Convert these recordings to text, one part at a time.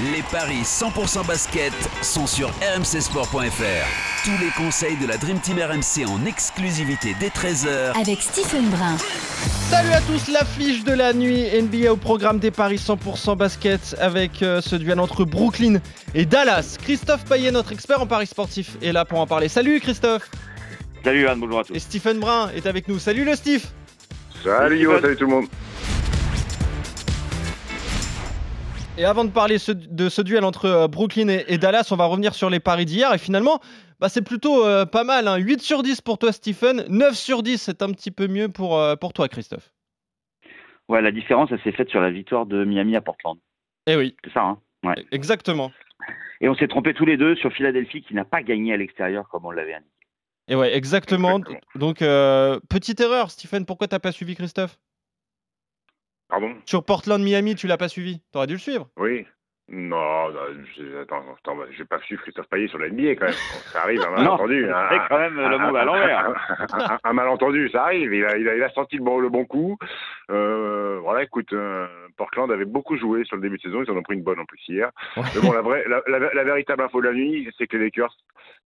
Les paris 100% basket sont sur rmcsport.fr. Tous les conseils de la Dream Team RMC en exclusivité dès 13h Avec Stephen Brun. Salut à tous, l'affiche de la nuit NBA au programme des paris 100% basket avec euh, ce duel entre Brooklyn et Dallas. Christophe Payet, notre expert en paris sportif, est là pour en parler. Salut Christophe Salut Anne, bonjour à tous. Et Stephen Brun est avec nous. Salut le Steve Salut Yo, salut tout le monde. Et avant de parler ce- de ce duel entre euh, Brooklyn et, et Dallas, on va revenir sur les paris d'hier. Et finalement, bah, c'est plutôt euh, pas mal. hein. 8 sur 10 pour toi Stephen, 9 sur 10 c'est un petit peu mieux pour, euh, pour toi Christophe. Ouais, la différence, elle s'est faite sur la victoire de Miami à Portland. Eh oui, C'est ça, hein Ouais. exactement. Et on s'est trompé tous les deux sur Philadelphie qui n'a pas gagné à l'extérieur comme on l'avait indiqué. Et ouais, exactement. Exactement. Donc, euh, petite erreur, Stephen, pourquoi t'as pas suivi Christophe? Pardon Sur Portland-Miami, tu l'as pas suivi? T'aurais dû le suivre. Oui Non, non, j'ai- attends, attends, bah, j'ai pas suivi Christophe Payet sur la NBA quand même. Ça arrive, un Non, malentendu. c'est un- quand même le monde à l'envers. Un, un- un malentendu, ça arrive. Il a, il a, il a senti le bon, le bon coup. Euh, voilà, écoute, euh, Portland avait beaucoup joué sur le début de saison. Ils en ont pris une bonne en plus hier. Ouais. Mais bon, la, vraie, la, la- la véritable info de la nuit, c'est que les Lakers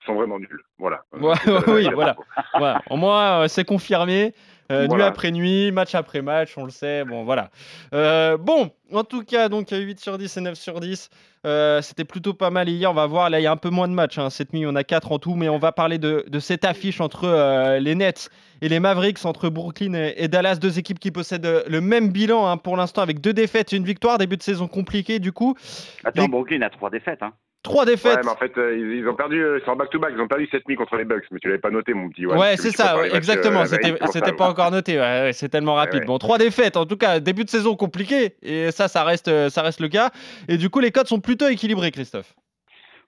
sont vraiment nuls. Voilà. Ouais, la- oui, voilà. Voilà. Au moins, euh, c'est confirmé. Euh, Nuit après nuit, match après match, on le sait. Bon, voilà. Euh, bon, en tout cas, donc 8 sur 10 et 9 sur 10. Euh, C'était plutôt pas mal hier. On va voir. Là, il y a un peu moins de matchs. hein. Cette nuit, on a 4 en tout. Mais on va parler de, de cette affiche entre les Nets et les Mavericks, entre Brooklyn et, et Dallas. Deux équipes qui possèdent le même bilan hein, pour l'instant, avec deux défaites et une victoire. Début de saison compliqué, du coup. Attends, Les- Brooklyn a trois défaites. Hein. Trois Ouais, défaites. mais en fait, euh, ils, ont perdu, euh, c'est en back-to-back, ils ont perdu cette nuit contre les Bucks, mais tu l'avais pas noté, mon petit. Ouais, que c'est ça, ouais, euh, exactement. C'était, pas ouais. encore noté. ouais, ouais, c'est tellement rapide. ouais. Bon, trois défaites. En tout cas, début de saison compliqué. Et ça, ça reste, euh, ça reste le cas. Et du coup, les codes sont plutôt équilibrés, Christophe.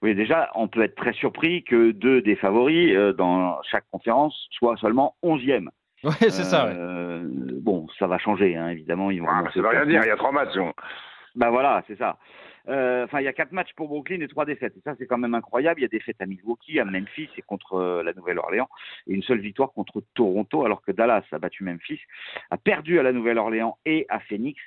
Oui, déjà, on peut être très surpris que deux des favoris euh, dans chaque conférence soient seulement 11e. Ouais, c'est ça. ouais. Bon, ça va changer, hein, évidemment. Ils vont Ah, ça veut rien dire, il y a trois matchs. Bah voilà, c'est ça. Euh, Enfin, il y a quatre matchs pour Brooklyn et trois défaites. Et ça, c'est quand même incroyable. Il y a des défaites à Milwaukee, à Memphis et contre euh, la Nouvelle-Orléans. Et une seule victoire contre Toronto, alors que Dallas a battu Memphis, a perdu à la Nouvelle-Orléans et à Phoenix.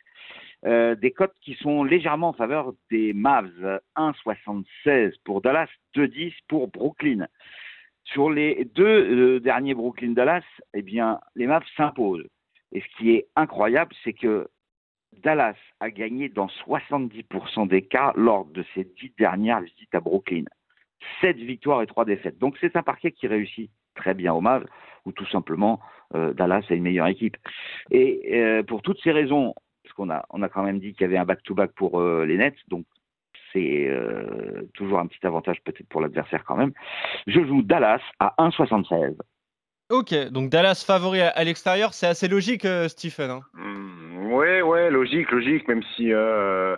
Euh, des cotes qui sont légèrement en faveur des Mavs. 1,76 pour Dallas, 2,10 pour Brooklyn. Sur les deux derniers Brooklyn-Dallas, eh bien, les Mavs s'imposent. Et ce qui est incroyable, c'est que Dallas a gagné dans 70% des cas lors de ses dix dernières visites à Brooklyn. Sept victoires et trois défaites. Donc c'est un parquet qui réussit très bien au Mavs, ou tout simplement euh, Dallas a une meilleure équipe. Et euh, pour toutes ces raisons, parce qu'on a, on a quand même dit qu'il y avait un back-to-back pour euh, les Nets, donc c'est euh, toujours un petit avantage peut-être pour l'adversaire quand même. Je joue Dallas à 1,76. Ok, donc Dallas favori à, à l'extérieur, c'est assez logique, euh, Stephen. hein. Hmm, ouais, ouais, logique, logique, même si. Euh...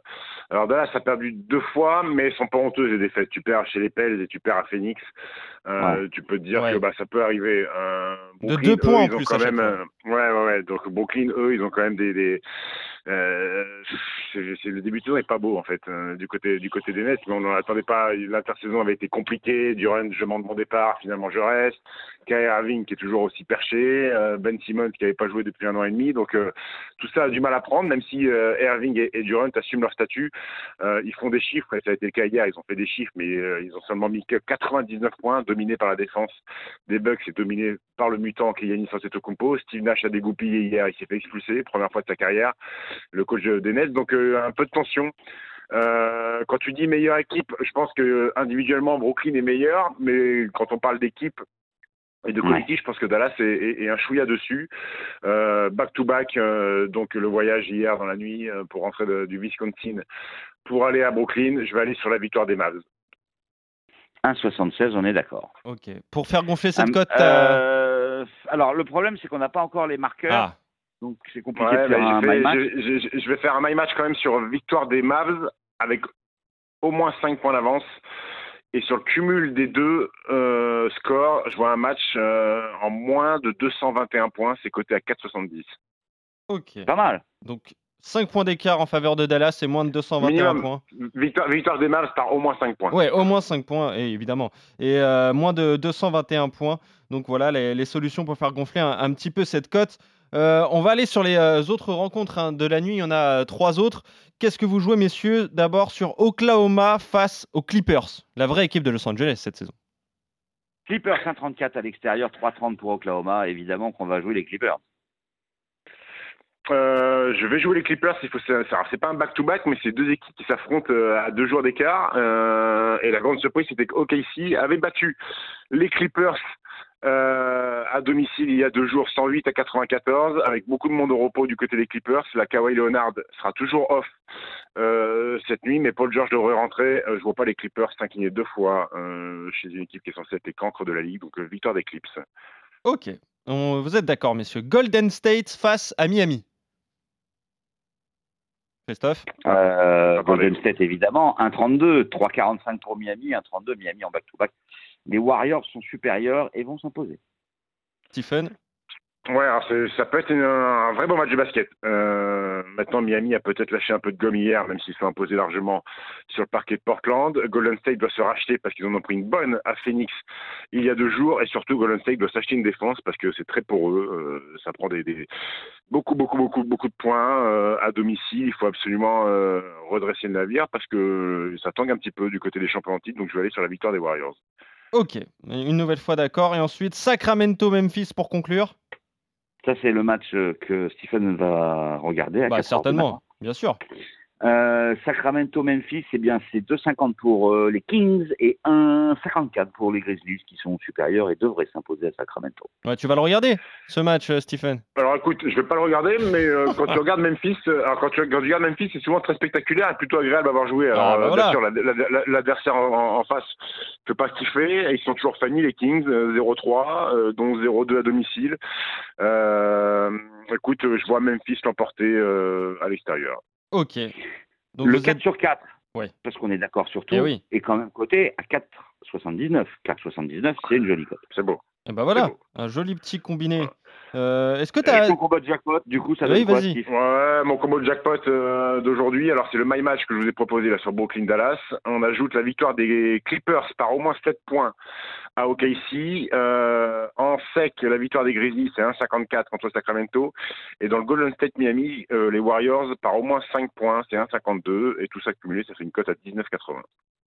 Alors Dallas a perdu deux fois, mais elles sont pas honteuses les défaites. Tu perds chez les Pels et tu perds à Phoenix. Euh, Tu peux te dire Ouais. que bah, ça peut arriver. Euh, De deux points eux, en ils ont plus quand même. euh, ouais, ouais, ouais. Donc Brooklyn, eux, ils ont quand même des. des c'est, le début de saison est pas beau en fait du côté du côté des Nets, mais on n'en attendait pas. L'intersaison avait été compliquée. Durant, je demande mon départ, finalement je reste. Kyrie Irving qui est toujours aussi perché, euh, Ben Simmons qui n'avait pas joué depuis un an et demi, donc euh, tout ça a du mal à prendre, même si euh, Irving et, Durant assument leur statut. Ils font des chiffres, ça a été le cas hier, ils ont fait des chiffres, mais ils ont seulement mis que 99 points, dominés par la défense des Bucks et dominé par le mutant qui est Yannis Antetokounmpo. Steve Nash a dégoupillé hier, il s'est fait expulser, première fois de sa carrière, le coach des Nets, donc un peu de tension. Euh, quand tu dis meilleure équipe, je pense que individuellement Brooklyn est meilleur, mais quand on parle d'équipe, et de Ouais. collectif, je pense que Dallas est, est- est un chouïa dessus. Euh, back-to-back, euh, donc le voyage hier dans la nuit euh, pour rentrer de- du Wisconsin pour aller à Brooklyn. Je vais aller sur la victoire des Mavs. 1,76, on est d'accord. Ok. Pour faire gonfler cette Hum, cote, euh, alors, le problème, c'est qu'on n'a pas encore les marqueurs. Ah, Donc, c'est compliqué Ouais, de faire bah, un je, vais, my match. je- je- je vais faire un my match quand même sur victoire des Mavs avec au moins 5 points d'avance. Et sur le cumul des deux euh, scores, je vois un match euh, en moins de 221 points. C'est coté à 4,70. Ok. Pas mal. Donc 5 points d'écart en faveur de Dallas et moins de 221 Minimum. points. Victoire, victoire des Mavs par au moins 5 points. Ouais, au moins 5 points, et évidemment. Et euh, moins de 221 points. Donc voilà les, les solutions pour faire gonfler un, un petit peu cette cote. Euh, on va aller sur les euh, autres rencontres hein, de la nuit. Il y en a euh, trois autres. Qu'est-ce que vous jouez, messieurs D'abord sur Oklahoma face aux Clippers, la vraie équipe de Los Angeles cette saison? Clippers 134 à l'extérieur, 3,30 pour Oklahoma. Évidemment qu'on va jouer les Clippers. Euh, je vais jouer les Clippers. Il faut, c'est, pas un back-to-back, mais c'est deux équipes qui s'affrontent à deux jours d'écart. Euh, et la grande surprise, c'était qu'OKC avait battu les Clippers euh, à domicile il y a deux jours, 108 à 94, avec beaucoup de monde au repos du côté des Clippers. La Kawhi Leonard sera toujours off euh, cette nuit, mais Paul George devrait rentrer. Euh, je vois pas les Clippers s'incliner deux fois euh, chez une équipe qui est censée être les cancres de la ligue. Donc euh, victoire des Clips. Ok. On- vous êtes d'accord, messieurs. Golden State face à Miami. Christophe Euh. Golden State, évidemment. 1,32. 3,45 pour Miami. 1,32. Miami en back-to-back. Les Warriors sont supérieurs et vont s'imposer. Stephen Ouais, alors ça peut être une- un vrai bon match de basket. Euh, maintenant, Miami a peut-être lâché un peu de gomme hier, même s'ils se sont imposés largement sur le parquet de Portland. Golden State doit se racheter parce qu'ils en ont pris une bonne à Phoenix il y a deux jours. Et surtout, Golden State doit s'acheter une défense parce que c'est très poreux. Euh, ça prend des, des- beaucoup, beaucoup, beaucoup, beaucoup de points euh, à domicile. Il faut absolument euh, redresser le navire parce que ça tangue un petit peu du côté des champions en titre. Donc, je vais aller sur la victoire des Warriors. Ok. Une nouvelle fois d'accord. Et ensuite, Sacramento-Memphis pour conclure Ça, c'est le match euh, que Stephen va regarder. À Bah, 4 heures du certainement, bien sûr. Euh, Sacramento-Memphis, eh bien, c'est 2,50 pour euh, les Kings et 1,54 pour les Grizzlies qui sont supérieurs et devraient s'imposer à Sacramento. Ouais, tu vas le regarder, ce match, euh, Stephen Alors écoute, je vais pas le regarder, mais euh, quand tu regardes Memphis, euh, alors quand tu, quand tu regardes Memphis, c'est souvent très spectaculaire et plutôt agréable à avoir joué. Alors Ah, bah voilà. bien sûr, la- la- la- l'adversaire en, en face fait pas kiffer, et ils sont toujours fanny les Kings, euh, 0-3, euh, dont 0-2 à domicile. Euh, écoute, je vois Memphis l'emporter euh, à l'extérieur. Ok. Donc le vous 4 êtes- sur 4, Ouais. parce qu'on est d'accord sur tout, Eh oui. est quand même coté à 4,79. 4,79, c'est une jolie cote. C'est beau. Eh ben voilà, un joli petit combiné. Euh, Est-ce que tu as... ton combat de jackpot, du coup, ça Oui, donne quoi, vas-y. Steve Ouais, mon combo de jackpot euh, d'aujourd'hui, alors c'est le My Match que je vous ai proposé là sur Brooklyn Dallas. On ajoute la victoire des Clippers par au moins 7 points à OKC. Euh, en sec, la victoire des Grizzlies, c'est 1,54 contre Sacramento. Et dans le Golden State Miami, euh, les Warriors par au moins 5 points, c'est 1,52. Et tout ça cumulé, ça fait une cote à 19,80.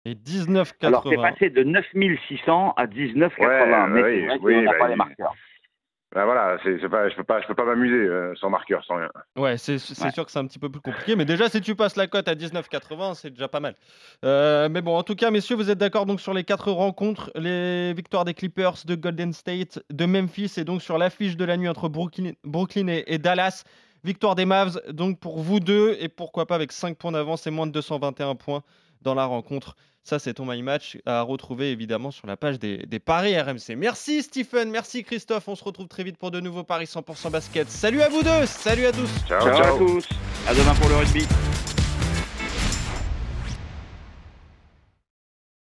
Et 19,80. Alors, c'est passé de 9600 à 19,80. Ouais, mais oui, c'est vrai oui, qu'on n'a bah, pas les marqueurs. Ben voilà, c'est c'est pas, je peux pas, je peux pas m'amuser euh, sans marqueur, sans rien. Ouais, c'est c'est Ouais. sûr que c'est un petit peu plus compliqué, mais déjà si tu passes la cote à 19,80, c'est déjà pas mal. Euh, mais bon, en tout cas, messieurs, vous êtes d'accord donc sur les quatre rencontres, les victoires des Clippers, de Golden State, de Memphis, et donc sur l'affiche de la nuit entre Brooklyn, Brooklyn et, et Dallas. Victoire des Mavs, donc pour vous deux, et pourquoi pas avec 5 points d'avance et moins de 221 points dans la rencontre. Ça, c'est ton My Match à retrouver évidemment sur la page des, des paris RMC. Merci Stephen, merci Christophe. On se retrouve très vite pour de nouveaux paris 100% basket. Salut à vous deux, salut à tous. Ciao, Ciao, ciao. à tous. À demain pour le rugby.